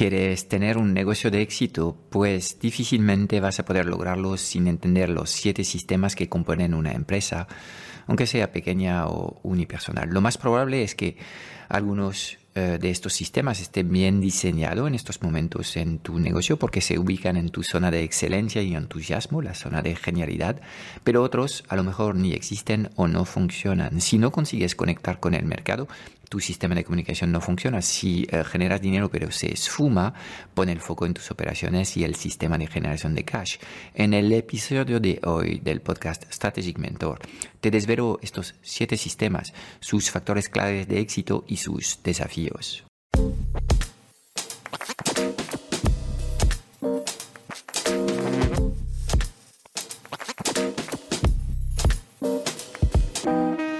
¿Quieres tener un negocio de éxito? Pues difícilmente vas a poder lograrlo sin entender los siete sistemas que componen una empresa, aunque sea pequeña o unipersonal. Lo más probable es que algunos eh, de estos sistemas estén bien diseñados en estos momentos en tu negocio porque se ubican en tu zona de excelencia y entusiasmo, la zona de genialidad, pero otros a lo mejor ni existen o no funcionan. Si no consigues conectar con el mercado, tu sistema de comunicación no funciona. Si eh, generas dinero pero se esfuma, pon el foco en tus operaciones y el sistema de generación de cash. En el episodio de hoy del podcast Strategic Mentor, te desvelo estos siete sistemas, sus factores claves de éxito y sus desafíos.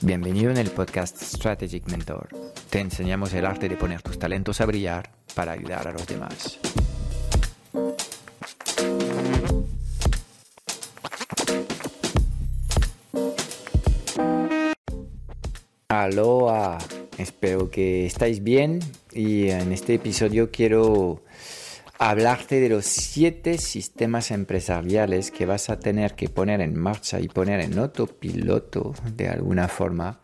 Bienvenido en el podcast Strategic Mentor. Te enseñamos el arte de poner tus talentos a brillar para ayudar a los demás. Aloha, espero que estáis bien y en este episodio quiero hablarte de los siete sistemas empresariales que vas a tener que poner en marcha y poner en autopiloto de alguna forma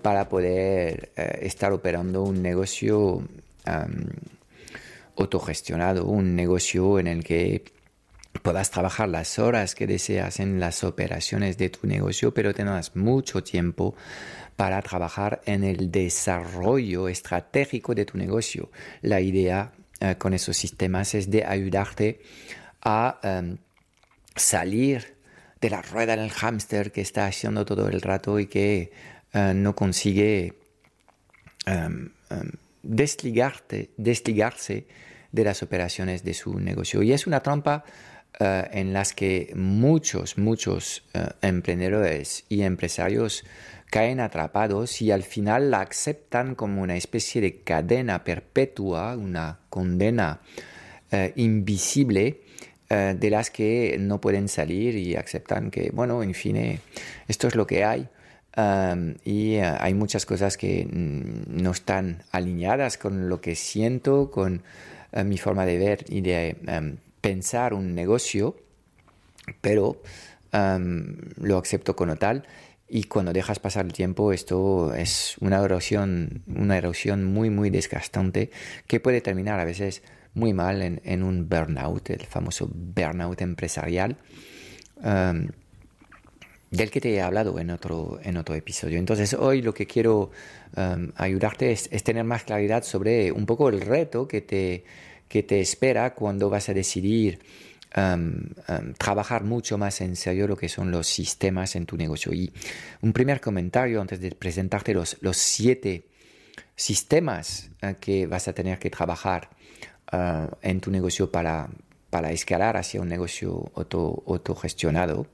para poder eh, estar operando un negocio autogestionado, un negocio en el que puedas trabajar las horas que deseas en las operaciones de tu negocio, pero tengas mucho tiempo para trabajar en el desarrollo estratégico de tu negocio. La idea eh, con esos sistemas es de ayudarte a em, salir de la rueda del hámster que está haciendo todo el rato y que eh, no consigue em, em, desligarte, desligarse de las operaciones de su negocio. Y es una trampa eh, en las que muchos, muchos emprendedores y empresarios caen atrapados y al final la aceptan como una especie de cadena perpetua, una condena eh, invisible eh, de las que no pueden salir y aceptan que, bueno, en fin, eh, esto es lo que hay. Y hay muchas cosas que mm, no están alineadas con lo que siento, con mi forma de ver y de um, pensar un negocio, pero lo acepto como tal y cuando dejas pasar el tiempo, esto es una erosión, una erosión muy, muy desgastante que puede terminar a veces muy mal en, un burnout, el famoso burnout empresarial, um, del que te he hablado en otro, en otro episodio. Entonces, hoy lo que quiero um, ayudarte es, es, tener más claridad sobre un poco el reto que te, que te espera cuando vas a decidir trabajar mucho más en serio lo que son los sistemas en tu negocio. Y un primer comentario antes de presentarte los, los siete sistemas eh, que vas a tener que trabajar eh, en tu negocio para, para escalar hacia un negocio auto, autogestionado.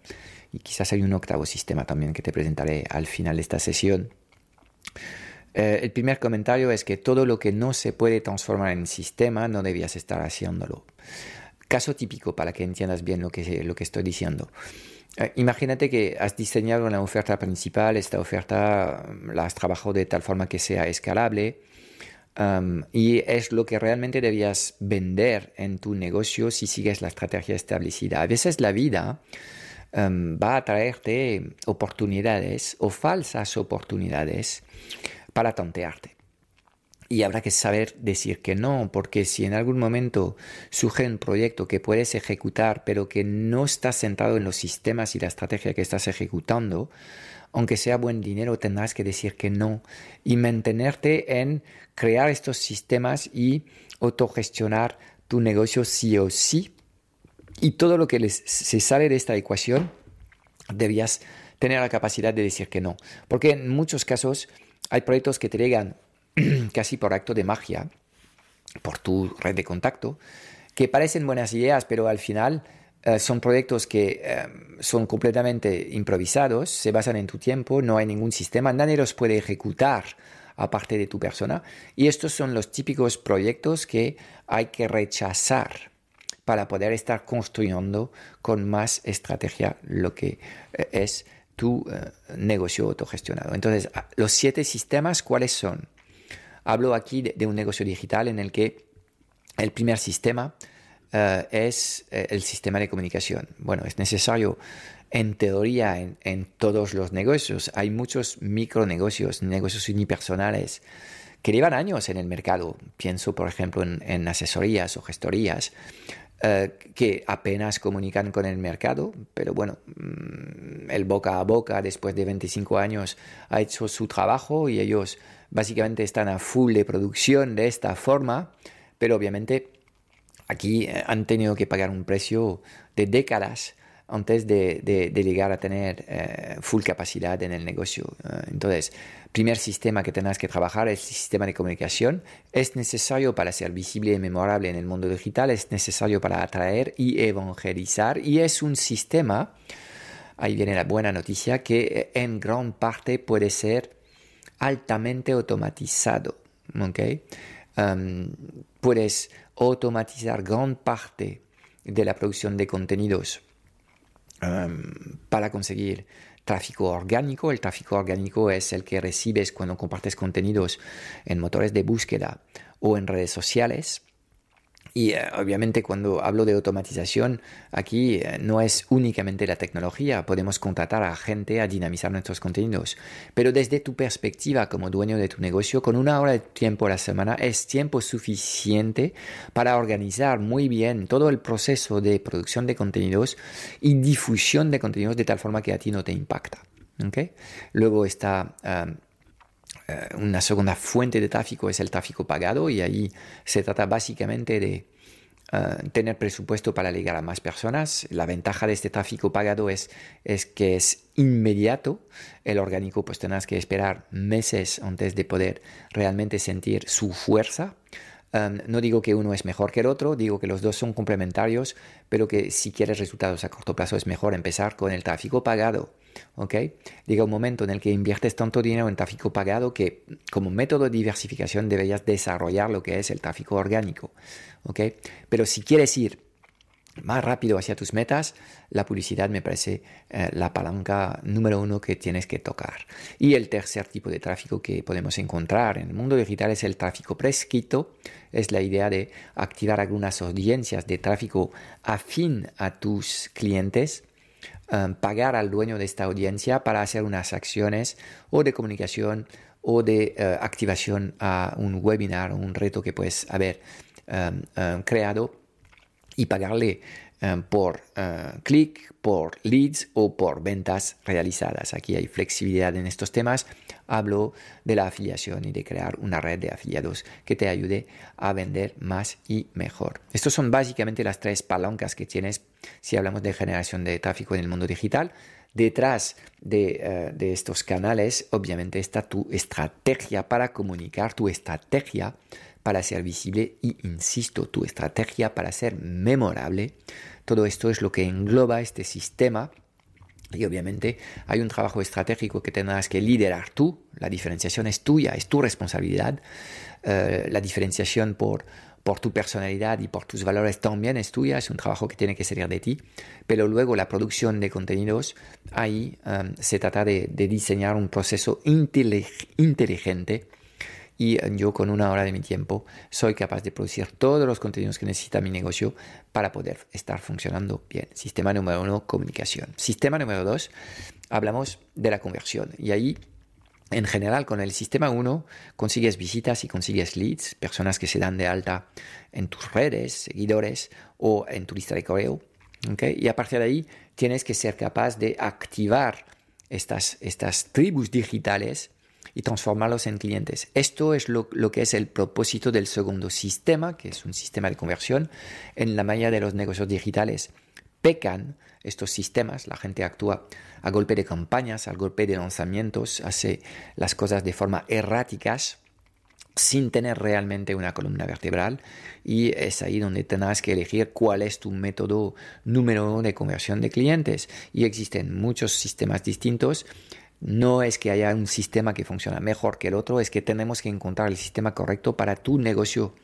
Y quizás hay un octavo sistema también que te presentaré al final de esta sesión. Eh, el primer comentario es que todo lo que no se puede transformar en sistema no debías estar haciéndolo. Caso típico para que entiendas bien lo que, lo que estoy diciendo. Eh, imagínate que has diseñado una oferta principal, esta oferta mm, la has trabajado de tal forma que sea escalable y es lo que realmente debías vender en tu negocio si sigues la estrategia establecida. A veces la vida va a traerte oportunidades o falsas oportunidades para tontearte. Y habrá que saber decir que no, porque si en algún momento surge un proyecto que puedes ejecutar, pero que no está centrado en los sistemas y la estrategia que estás ejecutando, aunque sea buen dinero, tendrás que decir que no y mantenerte en crear estos sistemas y autogestionar tu negocio sí o sí. Y todo lo que se sale de esta ecuación, debías tener la capacidad de decir que no. Porque en muchos casos hay proyectos que te llegan casi por acto de magia, por tu red de contacto, que parecen buenas ideas, pero al final eh, son proyectos que eh, son completamente improvisados, se basan en tu tiempo, no hay ningún sistema, nadie los puede ejecutar aparte de tu persona. Y estos son los típicos proyectos que hay que rechazar para poder estar construyendo con más estrategia lo que eh, es tu negocio autogestionado. Entonces, los siete sistemas, ¿cuáles son? Hablo aquí de un negocio digital en el que el primer sistema eh, es eh, el sistema de comunicación. Bueno, es necesario en teoría en, todos los negocios. Hay muchos micronegocios, negocios unipersonales que llevan años en el mercado. Pienso, por ejemplo, en, asesorías o gestorías. Eh, que apenas comunican con el mercado, pero bueno, mm, el boca a boca después de 25 años ha hecho su trabajo y ellos básicamente están a full de producción de esta forma, pero obviamente Aquí eh, han tenido que pagar un precio de décadas antes de, llegar a tener eh, full capacidad en el negocio. Eh, entonces, primer sistema que tenés que trabajar es el sistema de comunicación. Es necesario para ser visible y memorable en el mundo digital, es necesario para atraer y evangelizar y es un sistema, ahí viene la buena noticia, que en gran parte puede ser altamente automatizado. ¿okay? puedes automatizar gran parte de la producción de contenidos para conseguir tráfico orgánico. El tráfico orgánico es el que recibes cuando compartes contenidos en motores de búsqueda o en redes sociales. Y eh, obviamente cuando hablo de automatización, aquí eh, no es únicamente la tecnología, podemos contratar a gente a dinamizar nuestros contenidos, pero desde tu perspectiva como dueño de tu negocio, con una hora de tiempo a la semana es tiempo suficiente para organizar muy bien todo el proceso de producción de contenidos y difusión de contenidos de tal forma que a ti no te impacta. ¿okay? Luego está... Eh, una segunda fuente de tráfico es el tráfico pagado y ahí se trata básicamente de eh, tener presupuesto para llegar a más personas. La ventaja de este tráfico pagado es, es que es inmediato. El orgánico pues tendrás que esperar meses antes de poder realmente sentir su fuerza. Um, no digo que uno es mejor que el otro, digo que los dos son complementarios, pero que si quieres resultados a corto plazo es mejor empezar con el tráfico pagado. ¿Ok? Llega un momento en el que inviertes tanto dinero en tráfico pagado que como método de diversificación deberías desarrollar lo que es el tráfico orgánico, ¿ok? Pero si quieres ir más rápido hacia tus metas, la publicidad me parece eh, la palanca número uno que tienes que tocar. Y el tercer tipo de tráfico que podemos encontrar en el mundo digital es el tráfico prescrito. Es la idea de activar algunas audiencias de tráfico afín a tus clientes Um, pagar al dueño de esta audiencia para hacer unas acciones o de comunicación o de uh, activación a un webinar un reto que puedes haber um, um, creado y pagarle por uh, clic, por leads o por ventas realizadas. Aquí hay flexibilidad en estos temas hablo de la afiliación y de crear una red de afiliados que te ayude a vender más y mejor. Estos son básicamente las tres palancas que tienes si hablamos de generación de tráfico en el mundo digital. Detrás de, eh, de, estos canales, obviamente, está tu estrategia para comunicar, tu estrategia para ser visible y, insisto, tu estrategia para ser memorable. Todo esto es lo que engloba este sistema y obviamente hay un trabajo estratégico que tendrás que liderar tú. La diferenciación es tuya, es tu responsabilidad. Eh, la diferenciación por, por tu personalidad y por tus valores también es tuya, es un trabajo que tiene que salir de ti. Pero luego la producción de contenidos, ahí um, se trata de, de, diseñar un proceso inteligente y yo con una hora de mi tiempo soy capaz de producir todos los contenidos que necesita mi negocio para poder estar funcionando bien. Sistema número uno, comunicación. Sistema número dos, hablamos de la conversión y ahí en general, con el sistema 1 consigues visitas y consigues leads, personas que se dan de alta en tus redes, seguidores o en tu lista de correo. Y a partir de ahí tienes que ser capaz de activar estas, estas tribus digitales y transformarlos en clientes. Esto es lo, que es el propósito del segundo sistema, que es un sistema de conversión. En la mayoría de los negocios digitales pecan estos sistemas, la gente actúa a golpe de campañas, al golpe de lanzamientos, hace las cosas de forma erráticas sin tener realmente una columna vertebral y es ahí donde tendrás que elegir cuál es tu método número uno de conversión de clientes y existen muchos sistemas distintos no es que haya un sistema que funciona mejor que el otro, es que tenemos que encontrar el sistema correcto para tu negocio.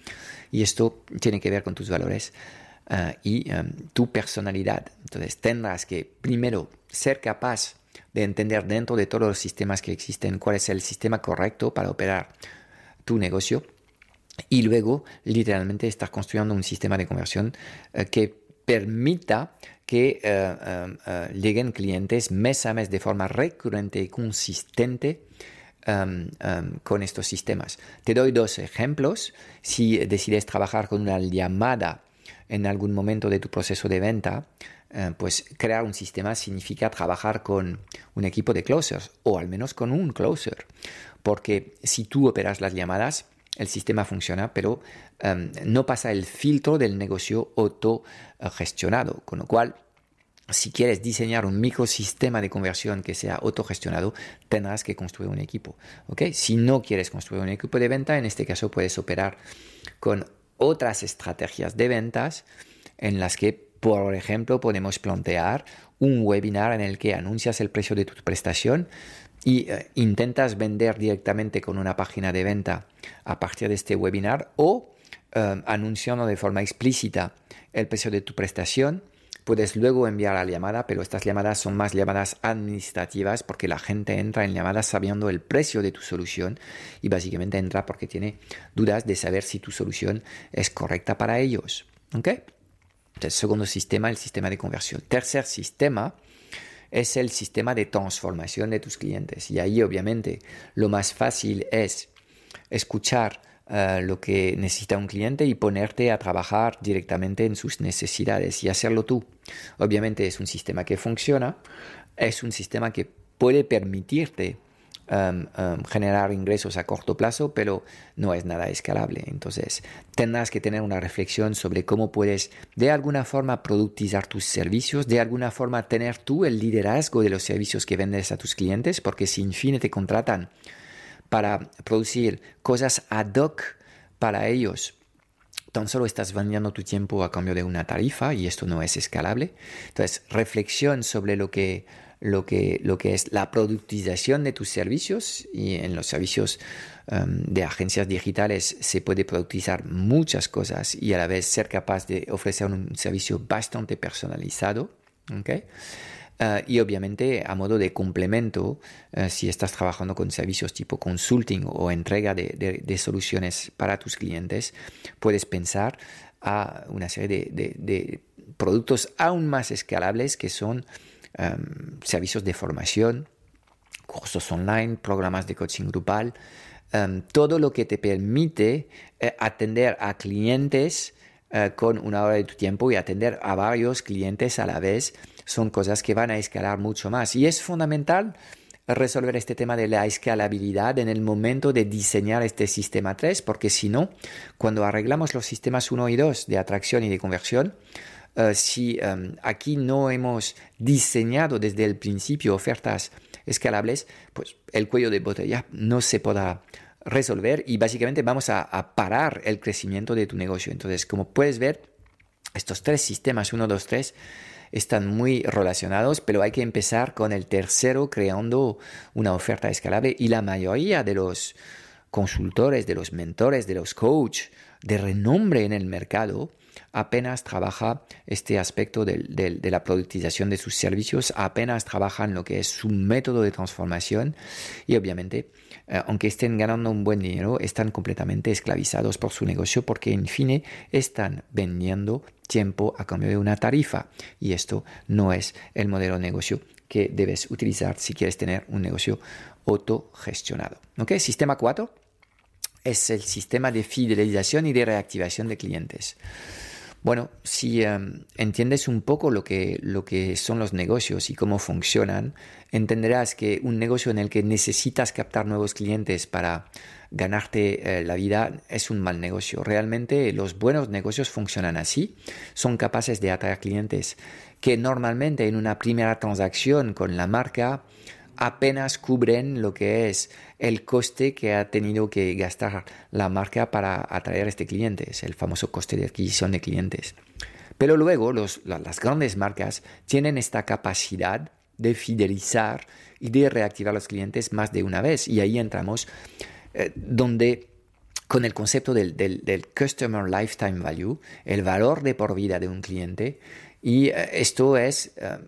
Y esto tiene que ver con tus valores eh, y em, tu personalidad. Entonces tendrás que primero ser capaz de entender dentro de todos los sistemas que existen cuál es el sistema correcto para operar tu negocio y luego literalmente estar construyendo un sistema de conversión eh, que permita que eh, lleguen clientes mes a mes de forma recurrente y consistente con estos sistemas. Te doy dos ejemplos. Si decides trabajar con una llamada en algún momento de tu proceso de venta, pues crear un sistema significa trabajar con un equipo de closers o al menos con un closer porque si tú operas las llamadas, el sistema funciona, pero em, no pasa el filtro del negocio autogestionado, con lo cual si quieres diseñar un microsistema de conversión que sea autogestionado, tendrás que construir un equipo. Si no quieres construir un equipo de venta, en este caso puedes operar con otras estrategias de ventas en las que, por ejemplo, podemos plantear un webinar en el que anuncias el precio de tu prestación, y eh, intentas vender directamente con una página de venta a partir de este webinar o eh, anunciando de forma explícita el precio de tu prestación, puedes luego enviar la llamada, pero estas llamadas son más llamadas administrativas porque la gente entra en llamadas sabiendo el precio de tu solución y básicamente entra porque tiene dudas de saber si tu solución es correcta para ellos. ¿Ok? Entonces, segundo sistema, el sistema de conversión. Tercer sistema, es el sistema de transformación de tus clientes. Y ahí obviamente lo más fácil es escuchar eh, lo que necesita un cliente y ponerte a trabajar directamente en sus necesidades y hacerlo tú. Obviamente es un sistema que funciona, es un sistema que puede permitirte Um, um, generar ingresos a corto plazo, pero no es nada escalable. Entonces, tendrás que tener una reflexión sobre cómo puedes de alguna forma productizar tus servicios, de alguna forma tener tú el liderazgo de los servicios que vendes a tus clientes, porque si en fin te contratan para producir cosas ad hoc para ellos, tan solo estás vendiendo tu tiempo a cambio de una tarifa y esto no es escalable. Entonces, reflexión sobre lo que lo que, lo que es la productización de tus servicios y en los servicios um, de agencias digitales se puede productizar muchas cosas y a la vez ser capaz de ofrecer un servicio bastante personalizado. Uh, y obviamente a modo de complemento, uh, si estás trabajando con servicios tipo consulting o entrega de, de, soluciones para tus clientes, puedes pensar a una serie de, de productos aún más escalables que son Em, servicios de formación, cursos online, programas de coaching grupal, em, todo lo que te permite eh, atender a clientes eh, con una hora de tu tiempo y atender a varios clientes a la vez son cosas que van a escalar mucho más. Y es fundamental resolver este tema de la escalabilidad en el momento de diseñar este sistema 3, porque si no, cuando arreglamos los sistemas 1 y 2 de atracción y de conversión, eh, si em, aquí no hemos diseñado desde el principio ofertas escalables, pues el cuello de botella no se podrá resolver y básicamente vamos a, parar el crecimiento de tu negocio. Entonces, como puedes ver, estos tres sistemas, 1, 2, 3, están muy relacionados, pero hay que empezar con el tercero creando una oferta escalable y la mayoría de los consultores, de los mentores, de los coaches de renombre en el mercado, apenas trabaja este aspecto de, la productización de sus servicios, apenas trabajan lo que es su método de transformación y obviamente, eh, aunque estén ganando un buen dinero, están completamente esclavizados por su negocio porque en fin están vendiendo tiempo a cambio de una tarifa y esto no es el modelo de negocio que debes utilizar si quieres tener un negocio autogestionado. ¿Ok? Sistema 4 es el sistema de fidelización y de reactivación de clientes. Bueno, si em, entiendes un poco lo que, lo que son los negocios y cómo funcionan, entenderás que un negocio en el que necesitas captar nuevos clientes para ganarte eh, la vida es un mal negocio. Realmente los buenos negocios funcionan así, son capaces de atraer clientes que normalmente en una primera transacción con la marca apenas cubren lo que es el coste que ha tenido que gastar la marca para atraer a este cliente, es el famoso coste de adquisición de clientes. Pero luego las grandes marcas tienen esta capacidad de fidelizar y de reactivar a los clientes más de una vez. Y ahí entramos eh, donde con el concepto del, Customer Lifetime Value, el valor de por vida de un cliente. Y eh, esto es eh,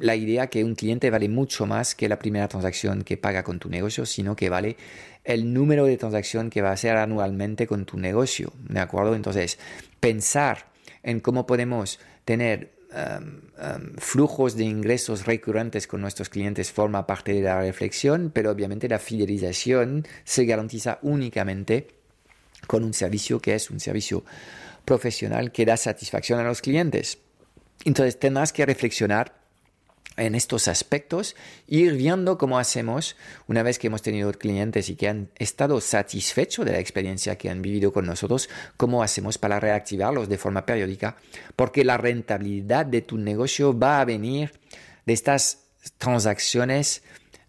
la idea que un cliente vale mucho más que la primera transacción que paga con tu negocio, sino que vale el número de transacción que va a hacer anualmente con tu negocio. ¿De acuerdo? Entonces, pensar en cómo podemos tener um, um, flujos de ingresos recurrentes con nuestros clientes forma parte de la reflexión, pero obviamente la fidelización se garantiza únicamente con un servicio que es un servicio profesional que da satisfacción a los clientes. Entonces tendrás que reflexionar en estos aspectos, ir viendo cómo hacemos una vez que hemos tenido clientes y que han estado satisfechos de la experiencia que han vivido con nosotros, cómo hacemos para reactivarlos de forma periódica, porque la rentabilidad de tu negocio va a venir de estas transacciones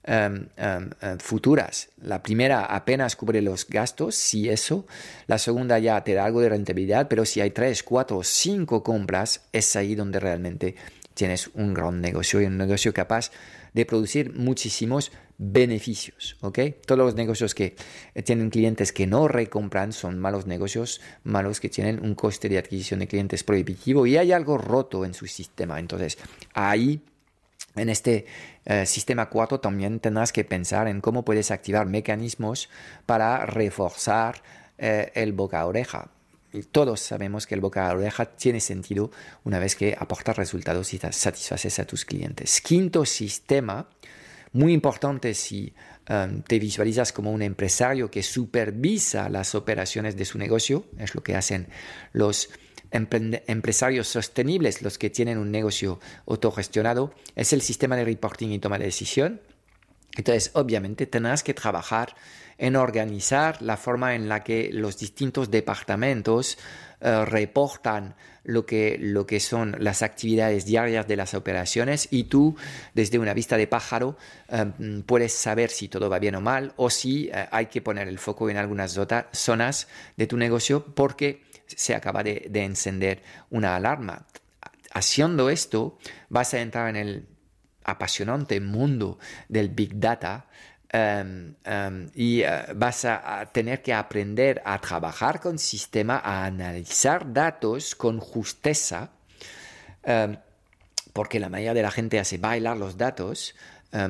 em, em, em, futuras. La primera apenas cubre los gastos, si eso. La segunda ya te da algo de rentabilidad, pero si hay tres, cuatro, cinco compras, es ahí donde realmente tienes un gran negocio y un negocio capaz de producir muchísimos beneficios. ¿ok? Todos los negocios que tienen clientes que no recompran son malos negocios, malos que tienen un coste de adquisición de clientes prohibitivo y hay algo roto en su sistema. Entonces, ahí en este eh, sistema 4 también tendrás que pensar en cómo puedes activar mecanismos para reforzar eh, el boca a oreja todos sabemos que el boca a oreja tiene sentido una vez que aportas resultados y satisfaces a tus clientes. Quinto sistema, muy importante si um, te visualizas como un empresario que supervisa las operaciones de su negocio, es lo que hacen los empresarios sostenibles, los que tienen un negocio autogestionado, es el sistema de reporting y toma de decisión. Entonces, obviamente, tendrás que trabajar en organizar la forma en la que los distintos departamentos eh, reportan lo que, lo que son las actividades diarias de las operaciones y tú desde una vista de pájaro eh, puedes saber si todo va bien o mal o si eh, hay que poner el foco en algunas zonas de tu negocio porque se acaba de encender una alarma. Haciendo esto vas a entrar en el apasionante mundo del Big Data Em, em, y eh, vas a, tener que aprender a trabajar con sistema, a analizar datos con justeza, em, porque la mayoría de la gente hace bailar los datos,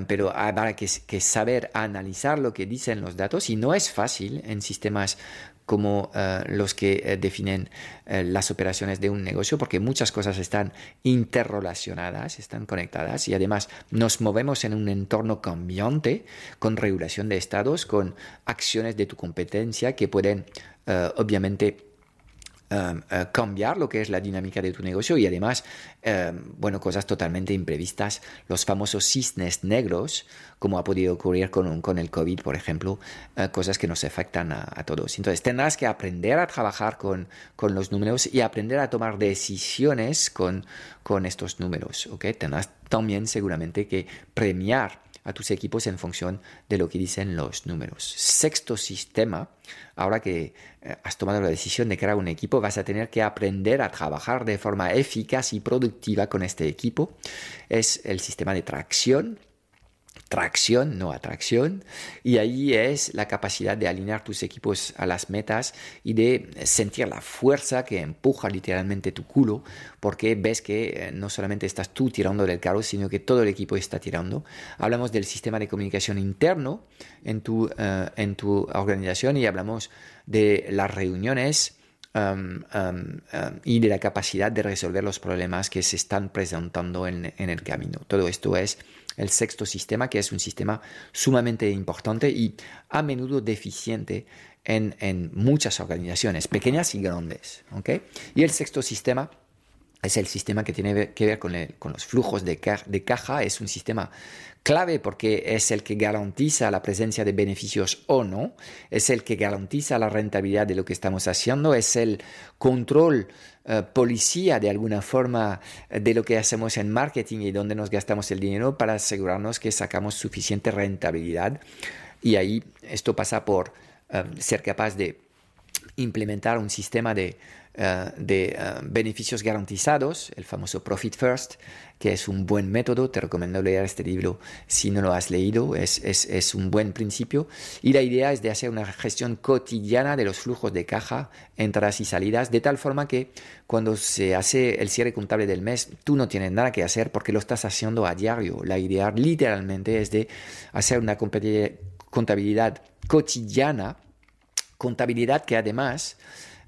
pero habrá que, que, saber analizar lo que dicen los datos y no es fácil en sistemas como eh, los que eh, definen eh, las operaciones de un negocio, porque muchas cosas están interrelacionadas, están conectadas y además nos movemos en un entorno cambiante con regulación de estados, con acciones de tu competencia que pueden obviamente cambiar lo que es la dinámica de tu negocio y además, um, bueno, cosas totalmente imprevistas, los famosos cisnes negros, como ha podido ocurrir con, con el COVID, por ejemplo, uh, cosas que nos afectan a, todos. Entonces, tendrás que aprender a trabajar con, con, los números y aprender a tomar decisiones con, con estos números, ¿ok? Tendrás también seguramente que premiar a tus equipos en función de lo que dicen los números. Sexto sistema, ahora que eh, has tomado la decisión de crear un equipo, vas a tener que aprender a trabajar de forma eficaz y productiva con este equipo. Es el sistema de tracción tracción, no atracción, y ahí es la capacidad de alinear tus equipos a las metas y de sentir la fuerza que empuja literalmente tu culo, porque ves que eh, no solamente estás tú tirando del carro, sino que todo el equipo está tirando. Hablamos del sistema de comunicación interno en tu, eh, en tu organización y hablamos de las reuniones. Um, um, um, y de la capacidad de resolver los problemas que se están presentando en, en el camino. Todo esto es el sexto sistema, que es un sistema sumamente importante y a menudo deficiente en, muchas organizaciones, pequeñas y grandes. Y el sexto sistema es el sistema que tiene que ver con, los flujos de, de caja. Es un sistema clave porque es el que garantiza la presencia de beneficios o no, es el que garantiza la rentabilidad de lo que estamos haciendo, es el control eh, policía de alguna forma de lo que hacemos en marketing y donde nos gastamos el dinero para asegurarnos que sacamos suficiente rentabilidad. Y ahí esto pasa por eh, ser capaz de implementar un sistema de eh, de eh, beneficios garantizados, el famoso Profit First, que es un buen método. Te recomiendo leer este libro si no lo has leído, es, es, es, un buen principio. Y la idea es de hacer una gestión cotidiana de los flujos de caja, entradas y salidas, de tal forma que cuando se hace el cierre contable del mes, tú no tienes nada que hacer porque lo estás haciendo a diario. La idea literalmente es de hacer una contabilidad cotidiana, contabilidad que además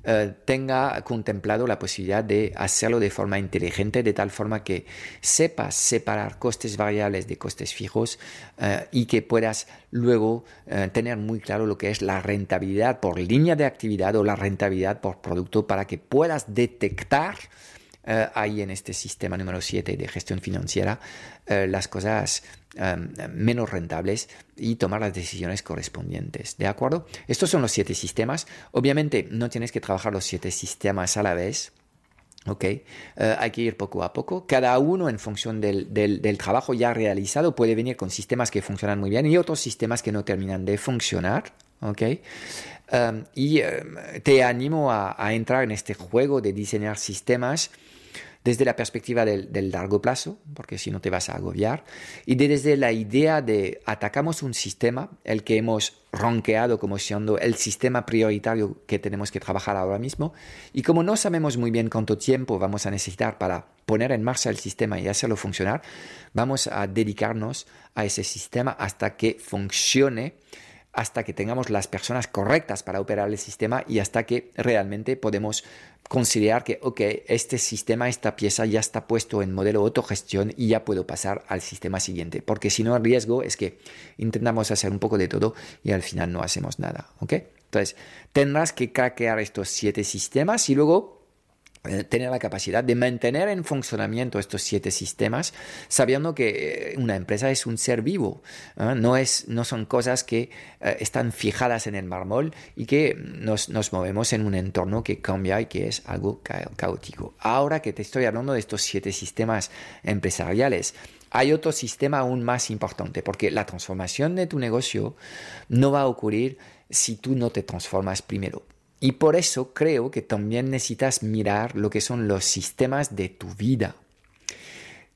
eh, tenga contemplado la posibilidad de hacerlo de forma inteligente, de tal forma que sepas separar costes variables de costes fijos eh, y que puedas luego eh, tener muy claro lo que es la rentabilidad por línea de actividad o la rentabilidad por producto para que puedas detectar ahí en este sistema número 7 de gestión financiera las cosas Em, menos rentables y tomar las decisiones correspondientes. ¿De acuerdo? Estos son los siete sistemas. Obviamente no tienes que trabajar los siete sistemas a la vez. ¿ok? Eh, hay que ir poco a poco. Cada uno en función del, del, trabajo ya realizado puede venir con sistemas que funcionan muy bien y otros sistemas que no terminan de funcionar. ¿ok? Em, y em, te animo a, entrar en este juego de diseñar sistemas desde la perspectiva del, largo plazo, porque si no te vas a agobiar, y desde la idea de atacamos un sistema, el que hemos ronqueado como siendo el sistema prioritario que tenemos que trabajar ahora mismo, y como no sabemos muy bien cuánto tiempo vamos a necesitar para poner en marcha el sistema y hacerlo funcionar, vamos a dedicarnos a ese sistema hasta que funcione hasta que tengamos las personas correctas para operar el sistema y hasta que realmente podemos considerar que, ok, este sistema, esta pieza ya está puesto en modelo autogestión y ya puedo pasar al sistema siguiente. Porque si no, el riesgo es que intentamos hacer un poco de todo y al final no hacemos nada, ¿ok? Entonces, tendrás que craquear estos siete sistemas y luego tener la capacidad de mantener en funcionamiento estos siete sistemas, sabiendo que eh, una empresa es un ser vivo, no, es, no son cosas que eh, están fijadas en el mármol y que nos, nos, movemos en un entorno que cambia y que es algo caótico. Ahora que te estoy hablando de estos siete sistemas empresariales, hay otro sistema aún más importante, porque la transformación de tu negocio no va a ocurrir si tú no te transformas primero. Y por eso creo que también necesitas mirar lo que son los sistemas de tu vida.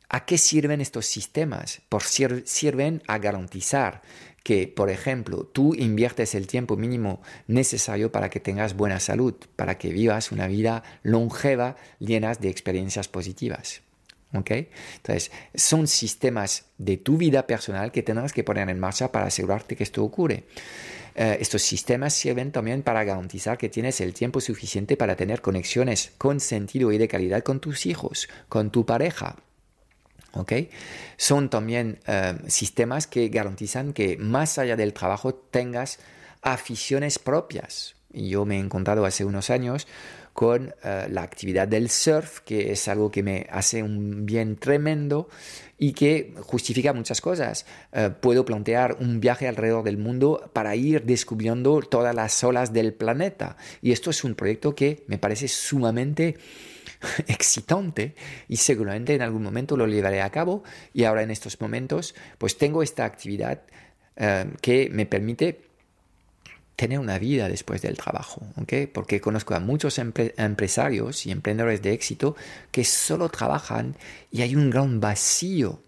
¿A qué sirven estos sistemas? Por sirven a garantizar que, por ejemplo, tú inviertes el tiempo mínimo necesario para que tengas buena salud, para que vivas una vida longeva llena de experiencias positivas. Entonces, son sistemas de tu vida personal que tendrás que poner en marcha para asegurarte que esto ocurre. Eh, estos sistemas sirven también para garantizar que tienes el tiempo suficiente para tener conexiones con sentido y de calidad con tus hijos, con tu pareja. Son también eh, sistemas que garantizan que más allá del trabajo tengas aficiones propias. Yo me he encontrado hace unos años con eh, la actividad del surf, que es algo que me hace un bien tremendo y que justifica muchas cosas. Eh, puedo plantear un viaje alrededor del mundo para ir descubriendo todas las olas del planeta. Y esto es un proyecto que me parece sumamente excitante y seguramente en algún momento lo llevaré a cabo y ahora en estos momentos pues tengo esta actividad eh, que me permite tener una vida después del trabajo, porque conozco a muchos empresarios y emprendedores de éxito que solo trabajan y hay un gran vacío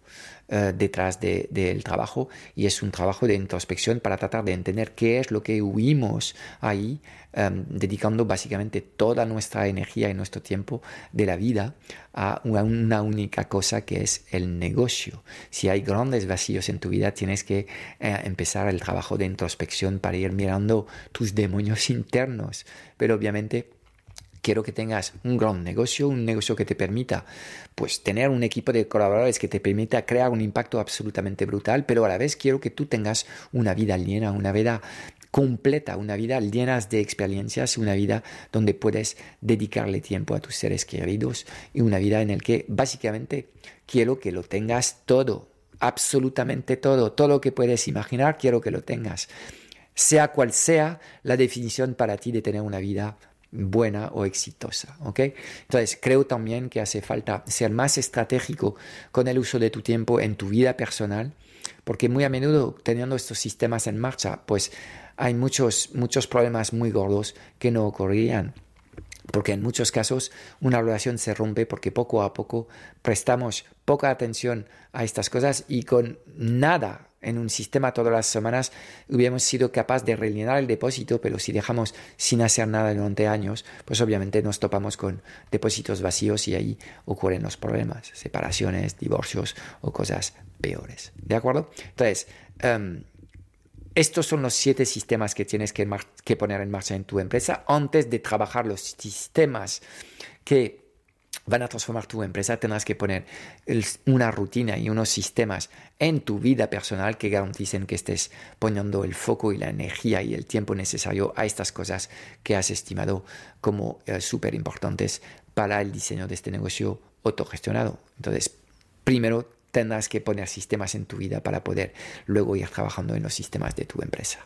eh, detrás del trabajo y es un trabajo de introspección para tratar de entender qué es lo que huimos ahí, em, dedicando básicamente toda nuestra energía y nuestro tiempo de la vida a una, única cosa que es el negocio. Si hay grandes vacíos en tu vida, tienes que eh, empezar el trabajo de introspección para ir mirando tus demonios internos, pero obviamente quiero que tengas un gran negocio, un negocio que te permita pues tener un equipo de colaboradores que te permita crear un impacto absolutamente brutal, pero a la vez quiero que tú tengas una vida llena, una vida completa, una vida llena de experiencias, una vida donde puedes dedicarle tiempo a tus seres queridos y una vida en la que básicamente quiero que lo tengas todo, absolutamente todo, todo lo que puedes imaginar, quiero que lo tengas. Sea cual sea la definición para ti de tener una vida buena o exitosa. ¿ok? Entonces, creo también que hace falta ser más estratégico con el uso de tu tiempo en tu vida personal, porque muy a menudo teniendo estos sistemas en marcha, pues hay muchos, muchos problemas muy gordos que no ocurrirían. Porque en muchos casos una relación se rompe porque poco a poco prestamos poca atención a estas cosas y con nada en un sistema todas las semanas hubiéramos sido capaces de rellenar el depósito, pero si dejamos sin hacer nada durante años, pues obviamente nos topamos con depósitos vacíos y ahí ocurren los problemas, separaciones, divorcios o cosas peores. ¿De acuerdo? Entonces, em, estos son los siete sistemas que tienes que, que poner en marcha en tu empresa antes de trabajar los sistemas que van a transformar tu empresa, tendrás que poner una rutina y unos sistemas en tu vida personal que garanticen que estés poniendo el foco y la energía y el tiempo necesario a estas cosas que has estimado como eh, súper importantes para el diseño de este negocio autogestionado. Entonces, primero tendrás que poner sistemas en tu vida para poder luego ir trabajando en los sistemas de tu empresa.